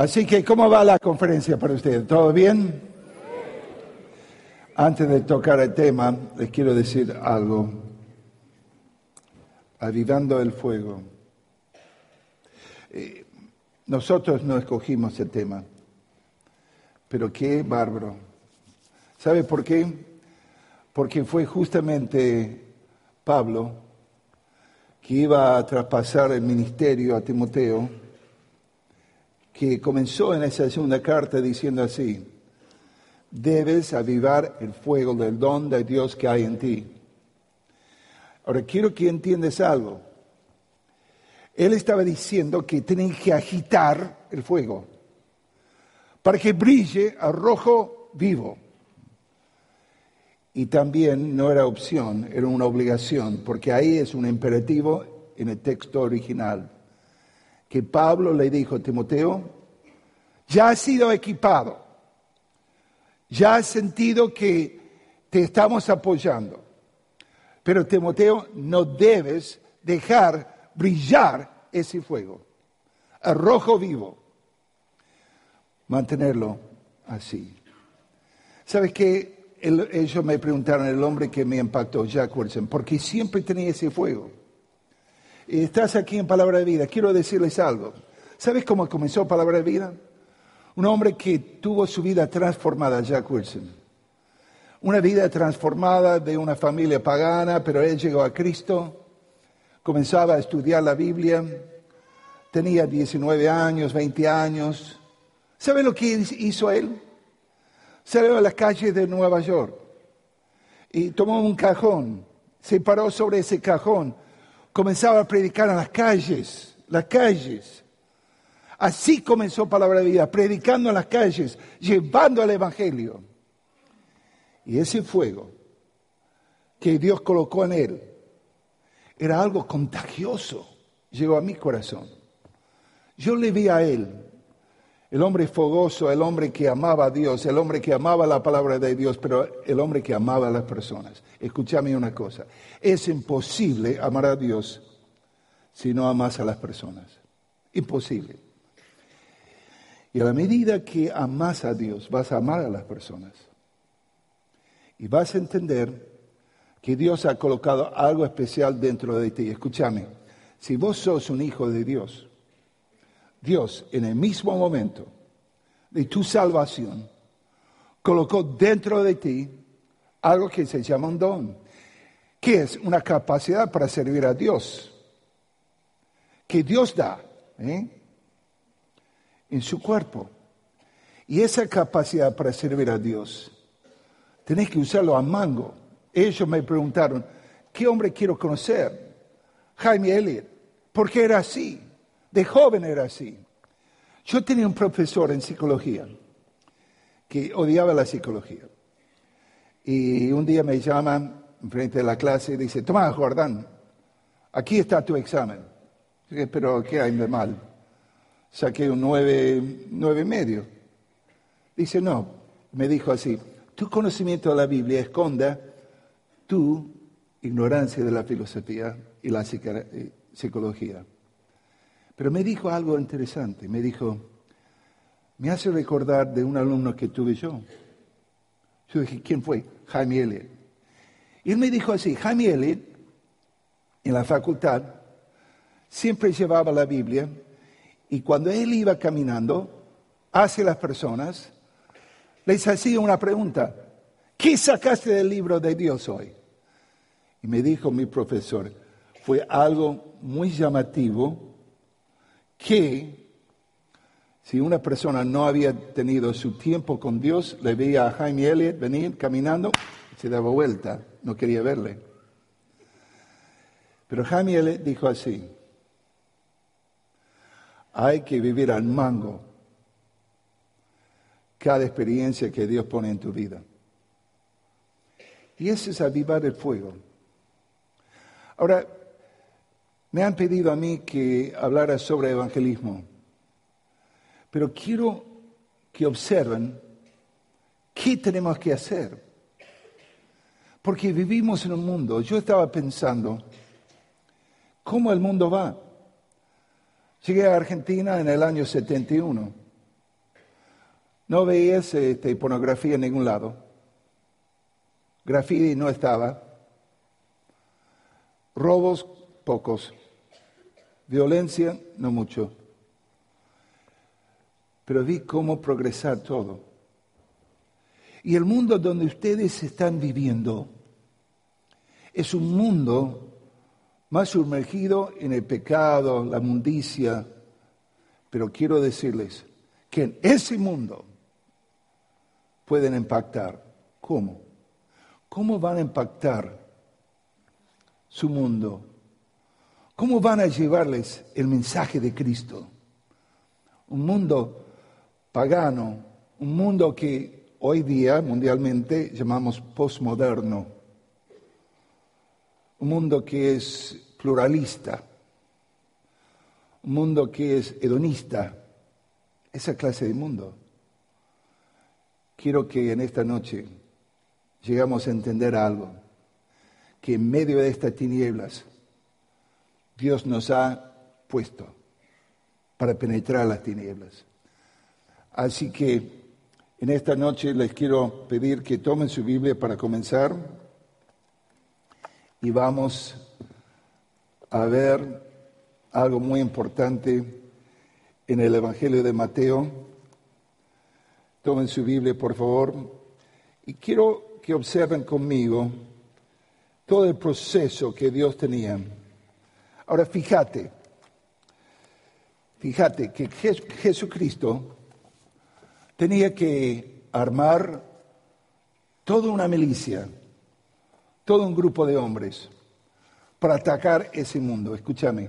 Así que, ¿cómo va la conferencia para ustedes? ¿Todo bien? Antes de tocar el tema, les quiero decir algo. Avivando el fuego. Eh, nosotros no escogimos el tema, pero qué bárbaro. ¿Sabe por qué? Porque fue justamente Pablo que iba a traspasar el ministerio a Timoteo, que comenzó en esa segunda carta diciendo así, debes avivar el fuego del don de Dios que hay en ti. Ahora quiero que entiendas algo. Él estaba diciendo que tienen que agitar el fuego para que brille a rojo vivo. Y también no era opción, era una obligación, porque ahí es un imperativo en el texto original, que Pablo le dijo a Timoteo, ya has sido equipado, ya has sentido que te estamos apoyando, pero Timoteo no debes dejar brillar ese fuego, a rojo vivo, mantenerlo así. ¿Sabes qué? ellos me preguntaron, el hombre que me impactó, Jack Wilson, porque siempre tenía ese fuego. Estás aquí en Palabra de Vida, quiero decirles algo. ¿Sabes cómo comenzó Palabra de Vida? Un hombre que tuvo su vida transformada, Jack Wilson. Una vida transformada de una familia pagana, pero él llegó a Cristo, comenzaba a estudiar la Biblia, tenía 19 años, 20 años. ¿Sabe lo que hizo él? salió a la calle de Nueva York y tomó un cajón, se paró sobre ese cajón, comenzaba a predicar en las calles, las calles. Así comenzó Palabra de Vida, predicando en las calles, llevando el Evangelio. Y ese fuego que Dios colocó en él era algo contagioso, llegó a mi corazón. Yo le vi a él el hombre fogoso, el hombre que amaba a Dios, el hombre que amaba la palabra de Dios, pero el hombre que amaba a las personas. Escúchame una cosa, es imposible amar a Dios si no amas a las personas. Imposible. Y a la medida que amas a Dios, vas a amar a las personas. Y vas a entender que Dios ha colocado algo especial dentro de ti. Escúchame, si vos sos un hijo de Dios, Dios en el mismo momento de tu salvación colocó dentro de ti algo que se llama un don, que es una capacidad para servir a Dios, que Dios da ¿eh? en su cuerpo. Y esa capacidad para servir a Dios, tenés que usarlo a mango. Ellos me preguntaron, ¿qué hombre quiero conocer? Jaime Elliot. ¿Por qué era así? De joven era así. Yo tenía un profesor en psicología que odiaba la psicología. Y un día me llaman frente de la clase y dice, Tomás Jordán, aquí está tu examen. Dije, pero ¿qué hay de mal? Saqué un nueve, nueve y medio. Dice, no, me dijo así, tu conocimiento de la Biblia esconda tu ignorancia de la filosofía y la psicología. Pero me dijo algo interesante, me dijo, me hace recordar de un alumno que tuve yo. Yo dije, ¿quién fue? Jaime Elliot. Y él me dijo así, Jaime Elliot, en la facultad, siempre llevaba la Biblia y cuando él iba caminando hacia las personas, les hacía una pregunta, ¿qué sacaste del libro de Dios hoy? Y me dijo mi profesor, fue algo muy llamativo que si una persona no había tenido su tiempo con Dios, le veía a Jaime Elliot venir caminando, se daba vuelta, no quería verle. Pero Jaime Elliot dijo así, hay que vivir al mango cada experiencia que Dios pone en tu vida. Y ese es avivar el fuego. Ahora, me han pedido a mí que hablara sobre evangelismo, pero quiero que observen qué tenemos que hacer. Porque vivimos en un mundo, yo estaba pensando, ¿cómo el mundo va? Llegué a Argentina en el año 71 No veías este, pornografía en ningún lado. Graffiti no estaba. Robos, pocos. Violencia, no mucho. Pero vi cómo progresar todo. Y el mundo donde ustedes están viviendo es un mundo más sumergido en el pecado, la mundicia. Pero quiero decirles que en ese mundo pueden impactar. ¿Cómo? ¿Cómo van a impactar su mundo? ¿Cómo van a llevarles el mensaje de Cristo? Un mundo pagano, un mundo que hoy día mundialmente llamamos postmoderno, un mundo que es pluralista, un mundo que es hedonista, esa clase de mundo. Quiero que en esta noche llegamos a entender algo, que en medio de estas tinieblas Dios nos ha puesto para penetrar las tinieblas. Así que en esta noche les quiero pedir que tomen su Biblia para comenzar y vamos a ver algo muy importante en el Evangelio de Mateo. Tomen su Biblia, por favor, y quiero que observen conmigo todo el proceso que Dios tenía. Ahora, fíjate, fíjate que Jesucristo tenía que armar toda una milicia, todo un grupo de hombres para atacar ese mundo. Escúchame.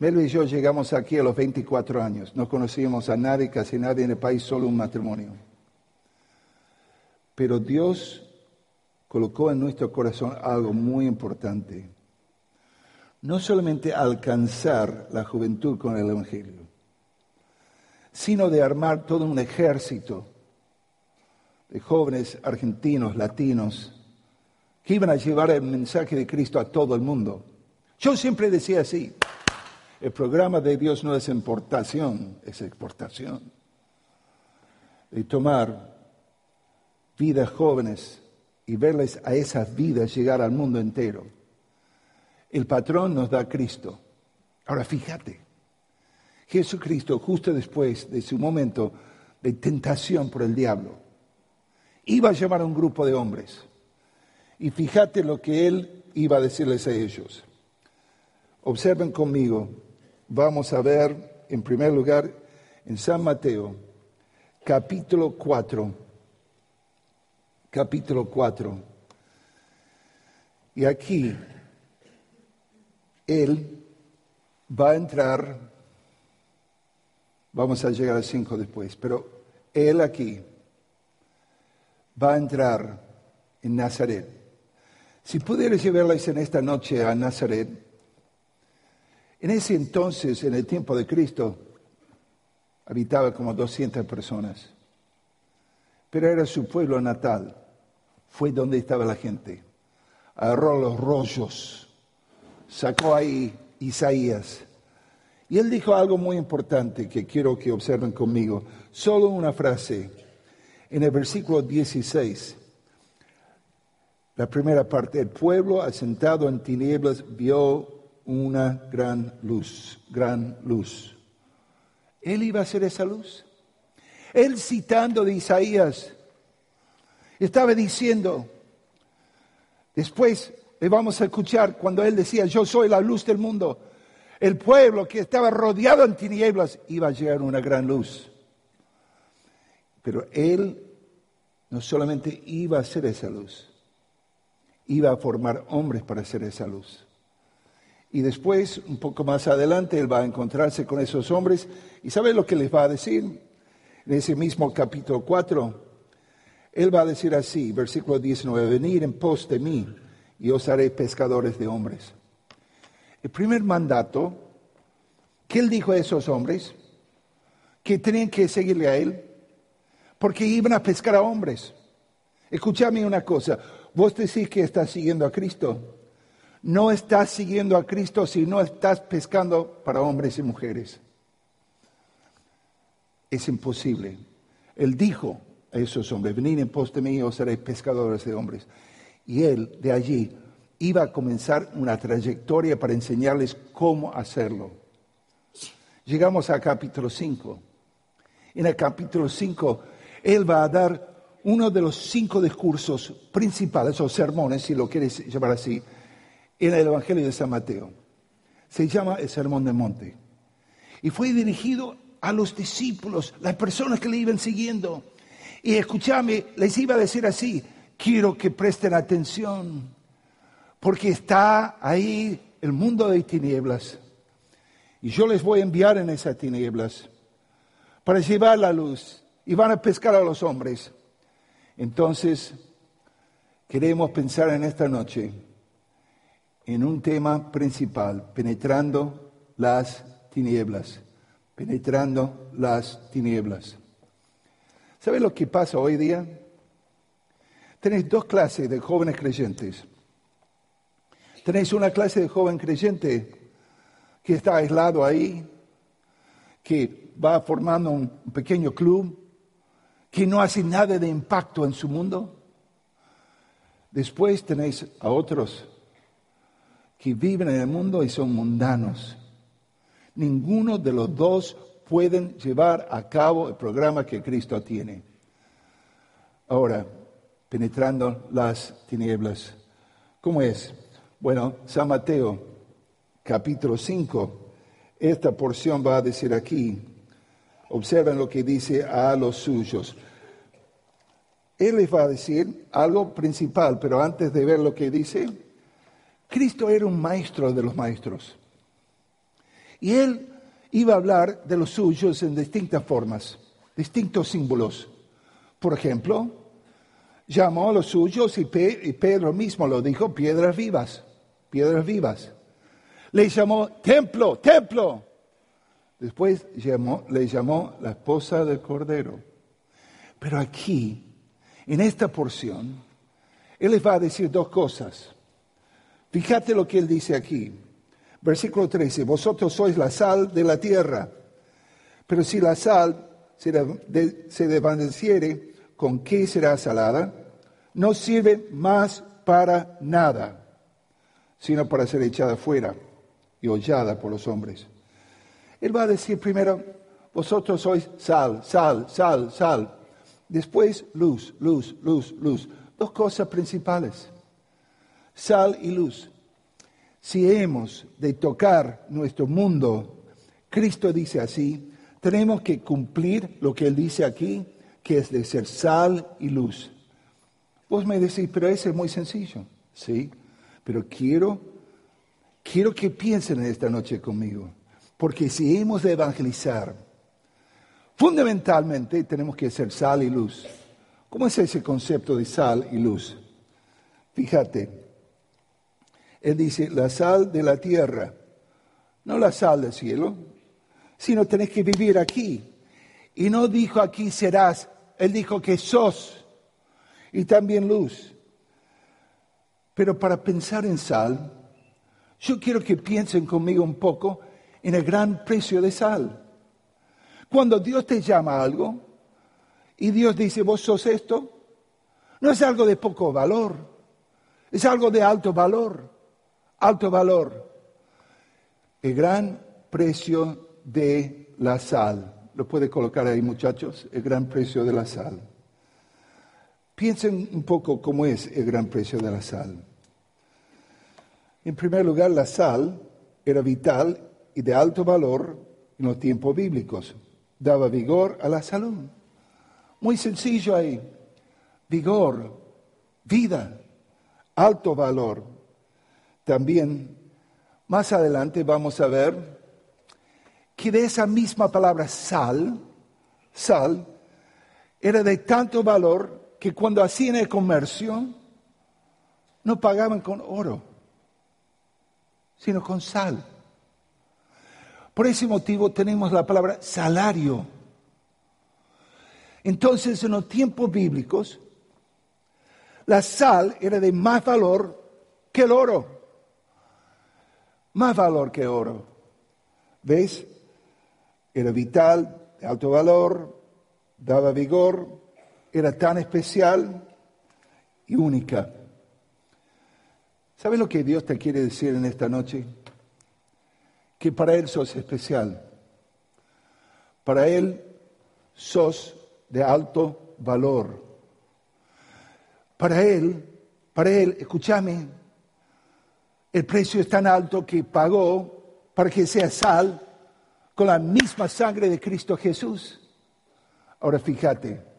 Melo y yo llegamos aquí a los 24 años. No conocíamos a nadie, casi nadie en el país, solo un matrimonio. Pero Dios colocó en nuestro corazón algo muy importante. No solamente alcanzar la juventud con el Evangelio, sino de armar todo un ejército de jóvenes argentinos, latinos, que iban a llevar el mensaje de Cristo a todo el mundo. Yo siempre decía así, el programa de Dios no es importación, es exportación. De tomar vidas jóvenes y verles a esas vidas llegar al mundo entero. El patrón nos da Cristo. Ahora fíjate, Jesucristo, justo después de su momento de tentación por el diablo, iba a llamar a un grupo de hombres. Y fíjate lo que él iba a decirles a ellos. Observen conmigo, vamos a ver en primer lugar en San Mateo, capítulo 4, capítulo 4. Y aquí él va a entrar Vamos a llegar a cinco después, pero él aquí va a entrar en Nazaret. Si pudieras llevarles en esta noche a Nazaret, en ese entonces, en el tiempo de Cristo, habitaba como 200 personas, pero era su pueblo natal, fue donde estaba la gente. Agarró los rollos, sacó ahí Isaías, y él dijo algo muy importante que quiero que observen conmigo. Solo una frase. En el versículo 16, la primera parte, el pueblo asentado en tinieblas vio una gran luz, gran luz. Él iba a ser esa luz. Él citando de Isaías, estaba diciendo, después vamos a escuchar cuando él decía, yo soy la luz del mundo el pueblo que estaba rodeado en tinieblas iba a llegar una gran luz. Pero él no solamente iba a ser esa luz, iba a formar hombres para ser esa luz. Y después, un poco más adelante, él va a encontrarse con esos hombres y ¿sabe lo que les va a decir? En ese mismo capítulo 4, él va a decir así, versículo 19, venid en pos de mí y os haré pescadores de hombres. El primer mandato, que él dijo a esos hombres, que tenían que seguirle a él, porque iban a pescar a hombres. Escúchame una cosa, vos decís que estás siguiendo a Cristo. No estás siguiendo a Cristo si no estás pescando para hombres y mujeres. Es imposible. Él dijo a esos hombres, venid en pos de mí, os seréis pescadores de hombres. Y él de allí iba a comenzar una trayectoria para enseñarles cómo hacerlo. Llegamos al capítulo 5. En el capítulo 5, él va a dar uno de los cinco discursos principales, o sermones, si lo quieres llamar así, en el Evangelio de San Mateo. Se llama el Sermón del Monte. Y fue dirigido a los discípulos, las personas que le iban siguiendo. Y escúchame, les iba a decir así, quiero que presten atención, porque está ahí el mundo de tinieblas. Y yo les voy a enviar en esas tinieblas para llevar la luz y van a pescar a los hombres. Entonces, queremos pensar en esta noche en un tema principal, penetrando las tinieblas, penetrando las tinieblas. ¿Sabe lo que pasa hoy día? Tenéis dos clases de jóvenes creyentes. Tenéis una clase de joven creyente que está aislado ahí, que va formando un pequeño club, que no hace nada de impacto en su mundo. Después tenéis a otros que viven en el mundo y son mundanos. Ninguno de los dos pueden llevar a cabo el programa que Cristo tiene. Ahora, penetrando las tinieblas. ¿Cómo es? Bueno, San Mateo, capítulo 5, esta porción va a decir aquí, Observen lo que dice a los suyos. Él les va a decir algo principal, pero antes de ver lo que dice, Cristo era un maestro de los maestros. Y él iba a hablar de los suyos en distintas formas, distintos símbolos. Por ejemplo, llamó a los suyos y, Pedro mismo lo dijo, piedras vivas, piedras vivas. Le llamó templo, templo. Después le llamó la esposa del Cordero. Pero aquí, en esta porción, Él les va a decir dos cosas. Fíjate lo que Él dice aquí. Versículo 13, vosotros sois la sal de la tierra, pero si la sal se, desvaneciere, ¿con qué será salada? No sirve más para nada, sino para ser echada fuera y hollada por los hombres. Él va a decir primero, vosotros sois sal, sal, sal, sal. Después luz, luz, luz, luz. Dos cosas principales, sal y luz. Si hemos de tocar nuestro mundo, Cristo dice así, tenemos que cumplir lo que Él dice aquí, que es de ser sal y luz. Vos me decís, pero eso es muy sencillo. Sí, pero quiero, quiero que piensen esta noche conmigo. Porque si hemos de evangelizar, fundamentalmente tenemos que ser sal y luz. ¿Cómo es ese concepto de sal y luz? Fíjate, él dice, la sal de la tierra, no la sal del cielo, sino tenés que vivir aquí. Y no dijo aquí serás, él dijo que sos y también luz. Pero para pensar en sal, yo quiero que piensen conmigo un poco en el gran precio de sal. Cuando Dios te llama a algo y Dios dice, vos sos esto, no es algo de poco valor, es algo de alto valor, alto valor. El gran precio de la sal. Lo puede colocar ahí, muchachos, el gran precio de la sal. Piensen un poco cómo es el gran precio de la sal. En primer lugar, la sal era vital y de alto valor en los tiempos bíblicos. Daba vigor a la salud. Muy sencillo ahí. Vigor, vida, alto valor. También más adelante vamos a ver que de esa misma palabra sal, sal, era de tanto valor que cuando hacían el comercio no pagaban con oro, sino con sal. Por ese motivo tenemos la palabra salario. Entonces, en los tiempos bíblicos, la sal era de más valor que el oro. Más valor que oro. ¿Ves? Era vital, de alto valor, daba vigor, era tan especial y única. ¿Sabes lo que Dios te quiere decir en esta noche? Que para Él sos especial. Para Él sos de alto valor. Para Él, para Él, escúchame, el precio es tan alto que pagó para que sea sal con la misma sangre de Cristo Jesús. Ahora fíjate,